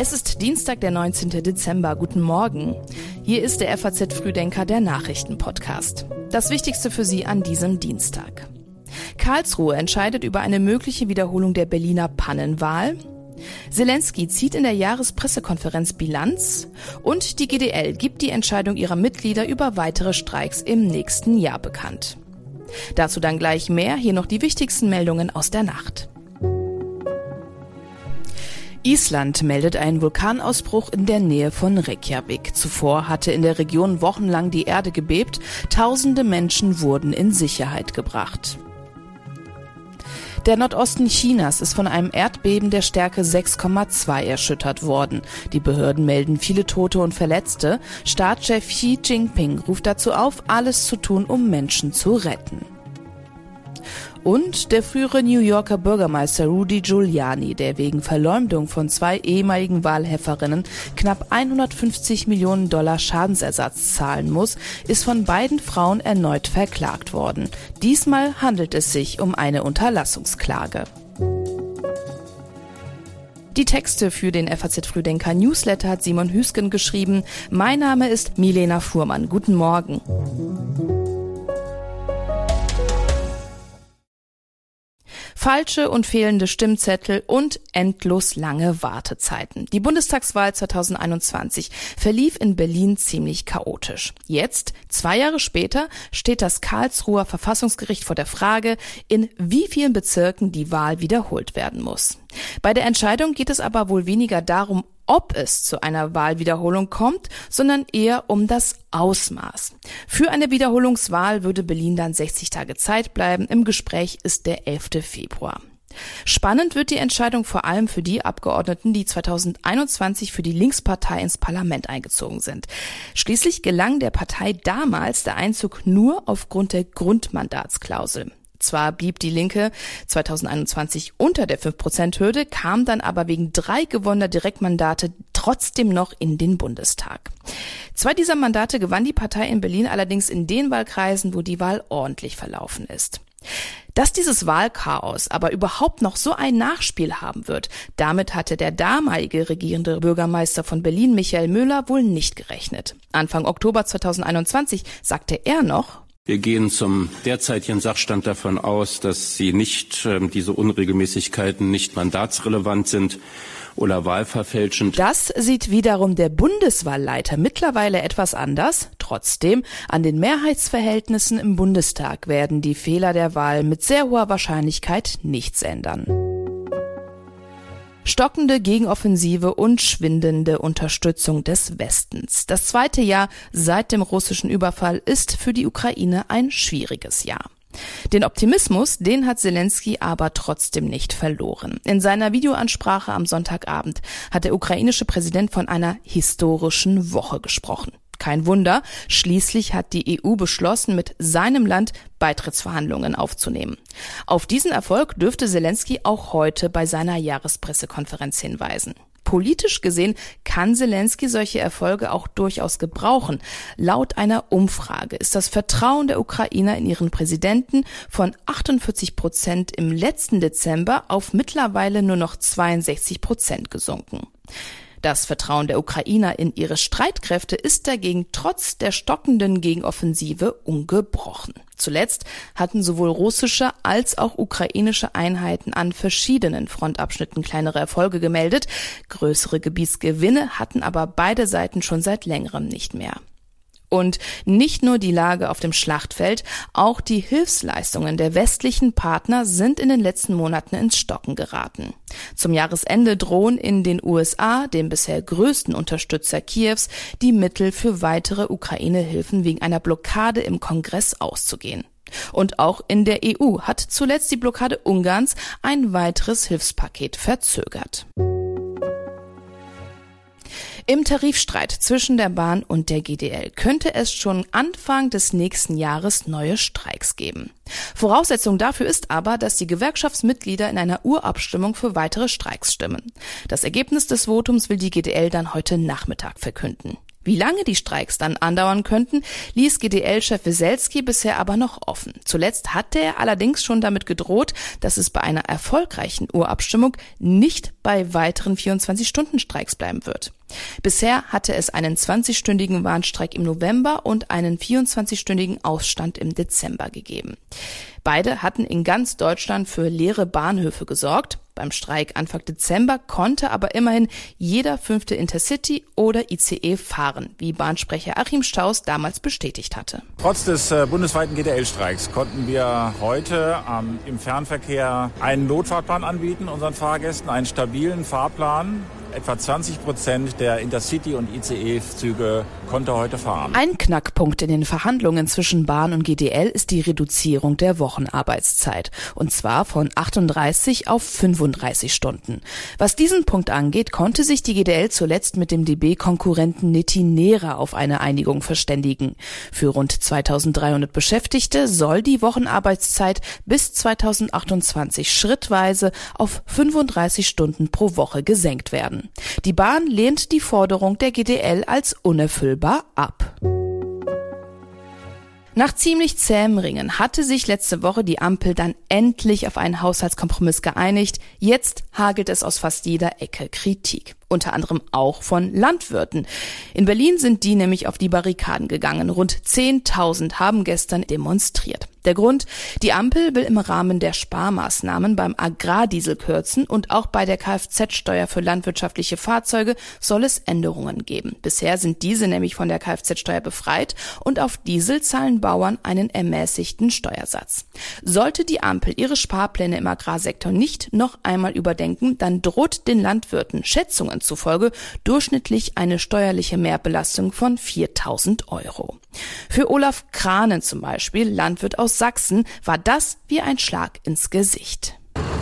Es ist Dienstag, der 19. Dezember. Guten Morgen. Hier ist der FAZ Frühdenker, der Nachrichtenpodcast. Das Wichtigste für Sie an diesem Dienstag. Karlsruhe entscheidet über eine mögliche Wiederholung der Berliner Pannenwahl. Zelensky zieht in der Jahrespressekonferenz Bilanz und die GDL gibt die Entscheidung ihrer Mitglieder über weitere Streiks im nächsten Jahr bekannt. Dazu dann gleich mehr, hier noch die wichtigsten Meldungen aus der Nacht. Island meldet einen Vulkanausbruch in der Nähe von Reykjavik. Zuvor hatte in der Region wochenlang die Erde gebebt, tausende Menschen wurden in Sicherheit gebracht. Der Nordosten Chinas ist von einem Erdbeben der Stärke 6,2 erschüttert worden. Die Behörden melden viele Tote und Verletzte. Staatschef Xi Jinping ruft dazu auf, alles zu tun, um Menschen zu retten und der frühere New Yorker Bürgermeister Rudy Giuliani, der wegen Verleumdung von zwei ehemaligen Wahlhelferinnen knapp 150 Millionen Dollar Schadensersatz zahlen muss, ist von beiden Frauen erneut verklagt worden. Diesmal handelt es sich um eine Unterlassungsklage. Die Texte für den FAZ Frühdenker Newsletter hat Simon Hüsken geschrieben. Mein Name ist Milena Fuhrmann. Guten Morgen. Falsche und fehlende Stimmzettel und endlos lange Wartezeiten. Die Bundestagswahl 2021 verlief in Berlin ziemlich chaotisch. Jetzt, zwei Jahre später, steht das Karlsruher Verfassungsgericht vor der Frage, in wie vielen Bezirken die Wahl wiederholt werden muss. Bei der Entscheidung geht es aber wohl weniger darum, ob es zu einer Wahlwiederholung kommt, sondern eher um das Ausmaß. Für eine Wiederholungswahl würde Berlin dann 60 Tage Zeit bleiben. Im Gespräch ist der 11. Februar. Spannend wird die Entscheidung vor allem für die Abgeordneten, die 2021 für die Linkspartei ins Parlament eingezogen sind. Schließlich gelang der Partei damals der Einzug nur aufgrund der Grundmandatsklausel. Zwar blieb die Linke 2021 unter der 5-Prozent-Hürde, kam dann aber wegen drei gewonnener Direktmandate trotzdem noch in den Bundestag. Zwei dieser Mandate gewann die Partei in Berlin allerdings in den Wahlkreisen, wo die Wahl ordentlich verlaufen ist. Dass dieses Wahlchaos aber überhaupt noch so ein Nachspiel haben wird, damit hatte der damalige regierende Bürgermeister von Berlin, Michael Müller, wohl nicht gerechnet. Anfang Oktober 2021 sagte er noch, wir gehen zum derzeitigen Sachstand davon aus, dass sie nicht, äh, diese Unregelmäßigkeiten nicht mandatsrelevant sind oder wahlverfälschend. Das sieht wiederum der Bundeswahlleiter mittlerweile etwas anders. Trotzdem, an den Mehrheitsverhältnissen im Bundestag werden die Fehler der Wahl mit sehr hoher Wahrscheinlichkeit nichts ändern stockende Gegenoffensive und schwindende Unterstützung des Westens. Das zweite Jahr seit dem russischen Überfall ist für die Ukraine ein schwieriges Jahr. Den Optimismus, den hat Zelensky aber trotzdem nicht verloren. In seiner Videoansprache am Sonntagabend hat der ukrainische Präsident von einer historischen Woche gesprochen. Kein Wunder, schließlich hat die EU beschlossen, mit seinem Land Beitrittsverhandlungen aufzunehmen. Auf diesen Erfolg dürfte Zelensky auch heute bei seiner Jahrespressekonferenz hinweisen. Politisch gesehen kann Zelensky solche Erfolge auch durchaus gebrauchen. Laut einer Umfrage ist das Vertrauen der Ukrainer in ihren Präsidenten von 48 Prozent im letzten Dezember auf mittlerweile nur noch 62 Prozent gesunken. Das Vertrauen der Ukrainer in ihre Streitkräfte ist dagegen trotz der stockenden Gegenoffensive ungebrochen. Zuletzt hatten sowohl russische als auch ukrainische Einheiten an verschiedenen Frontabschnitten kleinere Erfolge gemeldet. Größere Gebietsgewinne hatten aber beide Seiten schon seit längerem nicht mehr. Und nicht nur die Lage auf dem Schlachtfeld, auch die Hilfsleistungen der westlichen Partner sind in den letzten Monaten ins Stocken geraten. Zum Jahresende drohen in den USA, dem bisher größten Unterstützer Kiews, die Mittel für weitere Ukraine-Hilfen wegen einer Blockade im Kongress auszugehen. Und auch in der EU hat zuletzt die Blockade Ungarns ein weiteres Hilfspaket verzögert. Im Tarifstreit zwischen der Bahn und der GDL könnte es schon Anfang des nächsten Jahres neue Streiks geben. Voraussetzung dafür ist aber, dass die Gewerkschaftsmitglieder in einer Urabstimmung für weitere Streiks stimmen. Das Ergebnis des Votums will die GDL dann heute Nachmittag verkünden. Wie lange die Streiks dann andauern könnten, ließ GDL-Chef Weselski bisher aber noch offen. Zuletzt hatte er allerdings schon damit gedroht, dass es bei einer erfolgreichen Urabstimmung nicht bei weiteren 24-Stunden-Streiks bleiben wird. Bisher hatte es einen 20-stündigen Warnstreik im November und einen 24-stündigen Ausstand im Dezember gegeben. Beide hatten in ganz Deutschland für leere Bahnhöfe gesorgt. Beim Streik Anfang Dezember konnte aber immerhin jeder fünfte Intercity oder ICE fahren, wie Bahnsprecher Achim Staus damals bestätigt hatte. Trotz des äh, bundesweiten GDL-Streiks konnten wir heute ähm, im Fernverkehr einen Notfahrplan anbieten, unseren Fahrgästen, einen stabilen Fahrplan Etwa 20 Prozent der Intercity- und ICE-Züge konnte heute fahren. Ein Knackpunkt in den Verhandlungen zwischen Bahn und GDL ist die Reduzierung der Wochenarbeitszeit. Und zwar von 38 auf 35 Stunden. Was diesen Punkt angeht, konnte sich die GDL zuletzt mit dem DB-Konkurrenten Netinera auf eine Einigung verständigen. Für rund 2300 Beschäftigte soll die Wochenarbeitszeit bis 2028 schrittweise auf 35 Stunden pro Woche gesenkt werden werden. Die Bahn lehnt die Forderung der GDL als unerfüllbar ab. Nach ziemlich zähem Ringen hatte sich letzte Woche die Ampel dann endlich auf einen Haushaltskompromiss geeinigt. Jetzt hagelt es aus fast jeder Ecke Kritik unter anderem auch von Landwirten. In Berlin sind die nämlich auf die Barrikaden gegangen. Rund 10.000 haben gestern demonstriert. Der Grund, die Ampel will im Rahmen der Sparmaßnahmen beim Agrardiesel kürzen und auch bei der Kfz-Steuer für landwirtschaftliche Fahrzeuge soll es Änderungen geben. Bisher sind diese nämlich von der Kfz-Steuer befreit und auf Diesel zahlen Bauern einen ermäßigten Steuersatz. Sollte die Ampel ihre Sparpläne im Agrarsektor nicht noch einmal überdenken, dann droht den Landwirten Schätzungen Schätzungen zufolge durchschnittlich eine steuerliche Mehrbelastung von 4000 Euro. Für Olaf Kranen zum Beispiel, Landwirt aus Sachsen, war das wie ein Schlag ins Gesicht.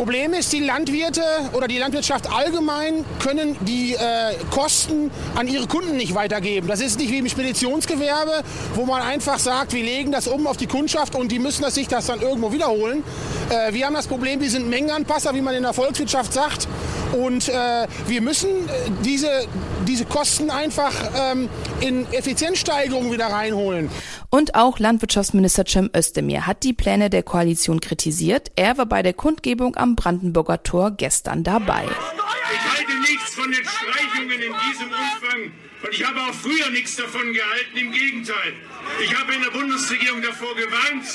Problem ist, die Landwirte oder die Landwirtschaft allgemein können die äh, Kosten an ihre Kunden nicht weitergeben. Das ist nicht wie im Speditionsgewerbe, wo man einfach sagt, wir legen das um auf die Kundschaft und die müssen das sich das dann irgendwo wiederholen. Äh, wir haben das Problem, wir sind Mengenanpasser, wie man in der Volkswirtschaft sagt. Und äh, wir müssen äh, diese, diese Kosten einfach ähm, in Effizienzsteigerung wieder reinholen. Und auch Landwirtschaftsminister Cem Özdemir hat die Pläne der Koalition kritisiert. Er war bei der Kundgebung am Brandenburger Tor gestern dabei. Nichts von den Streichungen in diesem Umfang und ich habe auch früher nichts davon gehalten. Im Gegenteil. Ich habe in der Bundesregierung davor gewarnt,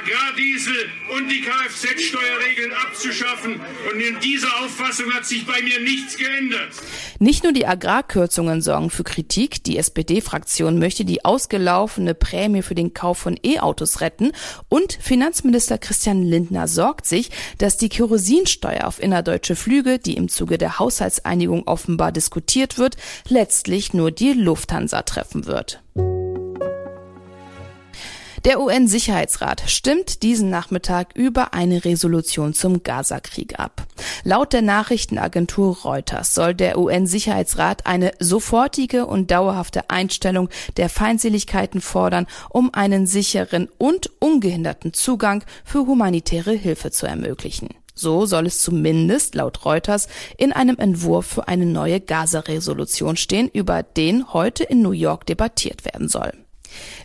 Agrardiesel und die Kfz-Steuerregeln abzuschaffen. Und in dieser Auffassung hat sich bei mir nichts geändert. Nicht nur die Agrarkürzungen sorgen für Kritik. Die SPD-Fraktion möchte die ausgelaufene Prämie für den Kauf von E-Autos retten. Und Finanzminister Christian Lindner sorgt sich, dass die Kerosinsteuer auf innerdeutsche Flüge, die im Zuge der Haushaltseinigung offenbar diskutiert wird, letztlich nur die Lufthansa treffen wird. Der UN-Sicherheitsrat stimmt diesen Nachmittag über eine Resolution zum Gaza-Krieg ab. Laut der Nachrichtenagentur Reuters soll der UN-Sicherheitsrat eine sofortige und dauerhafte Einstellung der Feindseligkeiten fordern, um einen sicheren und ungehinderten Zugang für humanitäre Hilfe zu ermöglichen. So soll es zumindest laut Reuters in einem Entwurf für eine neue Gaza-Resolution stehen, über den heute in New York debattiert werden soll.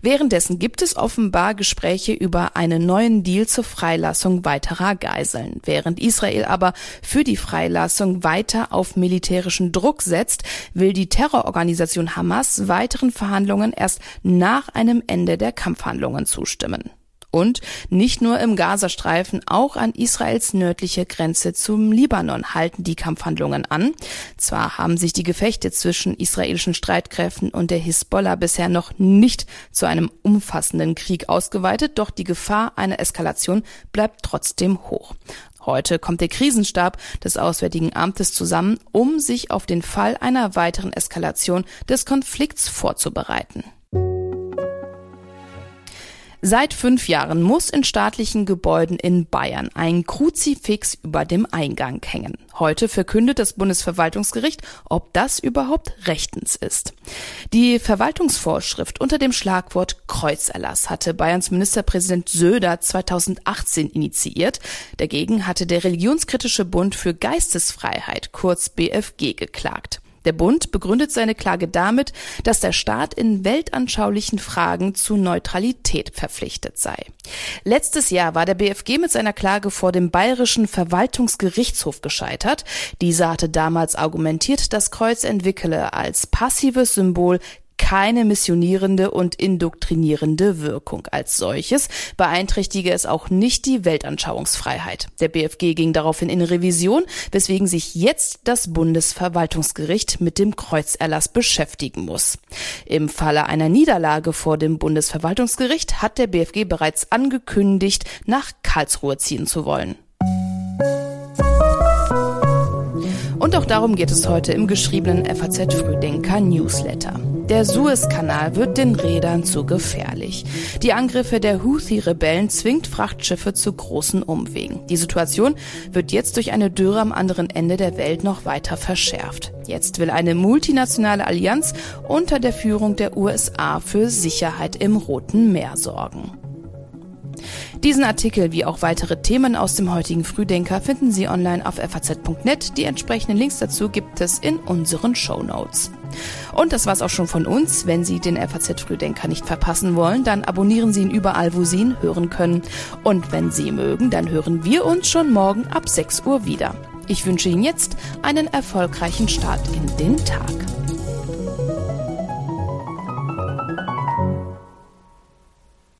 Währenddessen gibt es offenbar Gespräche über einen neuen Deal zur Freilassung weiterer Geiseln. Während Israel aber für die Freilassung weiter auf militärischen Druck setzt, will die Terrororganisation Hamas weiteren Verhandlungen erst nach einem Ende der Kampfhandlungen zustimmen. Und nicht nur im Gazastreifen, auch an Israels nördliche Grenze zum Libanon halten die Kampfhandlungen an. Zwar haben sich die Gefechte zwischen israelischen Streitkräften und der Hisbollah bisher noch nicht zu einem umfassenden Krieg ausgeweitet, doch die Gefahr einer Eskalation bleibt trotzdem hoch. Heute kommt der Krisenstab des Auswärtigen Amtes zusammen, um sich auf den Fall einer weiteren Eskalation des Konflikts vorzubereiten. Seit fünf Jahren muss in staatlichen Gebäuden in Bayern ein Kruzifix über dem Eingang hängen. Heute verkündet das Bundesverwaltungsgericht, ob das überhaupt rechtens ist. Die Verwaltungsvorschrift unter dem Schlagwort Kreuzerlass hatte Bayerns Ministerpräsident Söder 2018 initiiert. Dagegen hatte der religionskritische Bund für Geistesfreiheit, kurz BFG, geklagt. Der Bund begründet seine Klage damit, dass der Staat in weltanschaulichen Fragen zu Neutralität verpflichtet sei. Letztes Jahr war der BFG mit seiner Klage vor dem Bayerischen Verwaltungsgerichtshof gescheitert. Dieser hatte damals argumentiert, das Kreuz entwickele als passives Symbol keine missionierende und indoktrinierende Wirkung. Als solches beeinträchtige es auch nicht die Weltanschauungsfreiheit. Der BFG ging daraufhin in Revision, weswegen sich jetzt das Bundesverwaltungsgericht mit dem Kreuzerlass beschäftigen muss. Im Falle einer Niederlage vor dem Bundesverwaltungsgericht hat der BFG bereits angekündigt, nach Karlsruhe ziehen zu wollen. Und auch darum geht es heute im geschriebenen FAZ Frühdenker Newsletter. Der Suezkanal wird den Rädern zu gefährlich. Die Angriffe der Houthi-Rebellen zwingt Frachtschiffe zu großen Umwegen. Die Situation wird jetzt durch eine Dürre am anderen Ende der Welt noch weiter verschärft. Jetzt will eine multinationale Allianz unter der Führung der USA für Sicherheit im Roten Meer sorgen. Diesen Artikel wie auch weitere Themen aus dem heutigen Frühdenker finden Sie online auf faz.net. Die entsprechenden Links dazu gibt es in unseren Show Notes. Und das war's auch schon von uns. Wenn Sie den FAZ Frühdenker nicht verpassen wollen, dann abonnieren Sie ihn überall, wo Sie ihn hören können. Und wenn Sie mögen, dann hören wir uns schon morgen ab 6 Uhr wieder. Ich wünsche Ihnen jetzt einen erfolgreichen Start in den Tag.